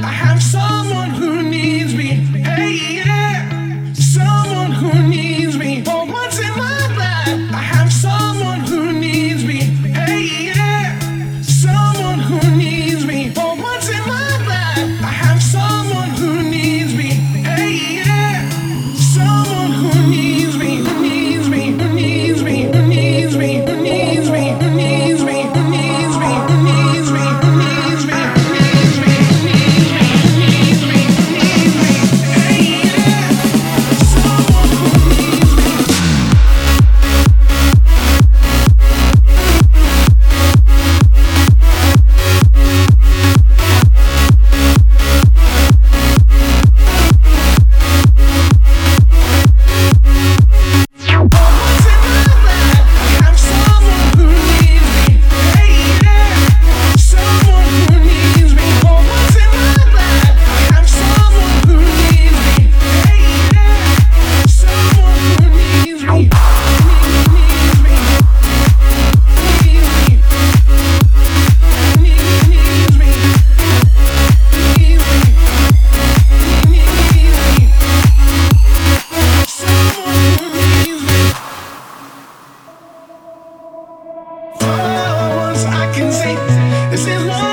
I This is love.